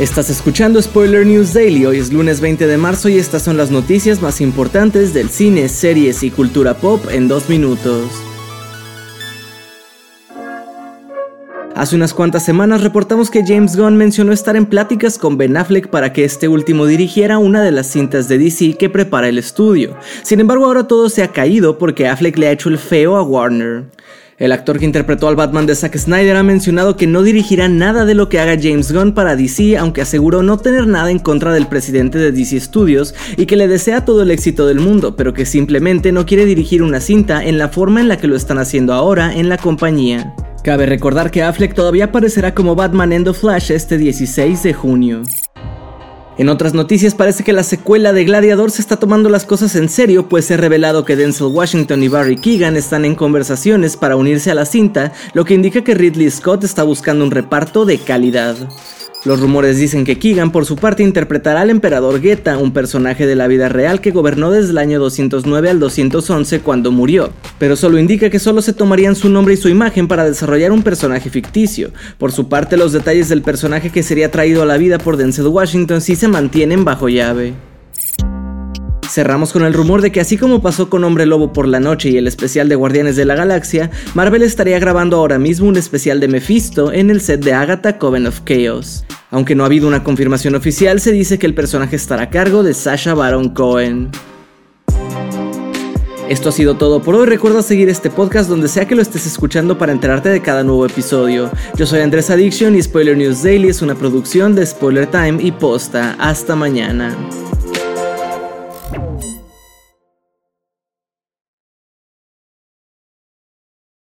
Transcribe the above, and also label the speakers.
Speaker 1: Estás escuchando Spoiler News Daily, hoy es lunes 20 de marzo y estas son las noticias más importantes del cine, series y cultura pop en dos minutos. Hace unas cuantas semanas reportamos que James Gunn mencionó estar en pláticas con Ben Affleck para que este último dirigiera una de las cintas de DC que prepara el estudio. Sin embargo, ahora todo se ha caído porque Affleck le ha hecho el feo a Warner. El actor que interpretó al Batman de Zack Snyder ha mencionado que no dirigirá nada de lo que haga James Gunn para DC, aunque aseguró no tener nada en contra del presidente de DC Studios y que le desea todo el éxito del mundo, pero que simplemente no quiere dirigir una cinta en la forma en la que lo están haciendo ahora en la compañía. Cabe recordar que Affleck todavía aparecerá como Batman en The Flash este 16 de junio. En otras noticias parece que la secuela de Gladiador se está tomando las cosas en serio, pues se ha revelado que Denzel Washington y Barry Keegan están en conversaciones para unirse a la cinta, lo que indica que Ridley Scott está buscando un reparto de calidad. Los rumores dicen que Keegan por su parte interpretará al emperador Geta, un personaje de la vida real que gobernó desde el año 209 al 211 cuando murió, pero solo indica que solo se tomarían su nombre y su imagen para desarrollar un personaje ficticio. Por su parte, los detalles del personaje que sería traído a la vida por Denzel Washington sí se mantienen bajo llave. Cerramos con el rumor de que así como pasó con Hombre Lobo por la noche y el especial de Guardianes de la Galaxia, Marvel estaría grabando ahora mismo un especial de Mephisto en el set de Agatha Coven of Chaos. Aunque no ha habido una confirmación oficial, se dice que el personaje estará a cargo de Sasha Baron Cohen. Esto ha sido todo por hoy. Recuerda seguir este podcast donde sea que lo estés escuchando para enterarte de cada nuevo episodio. Yo soy Andrés Addiction y Spoiler News Daily es una producción de Spoiler Time y Posta. Hasta mañana.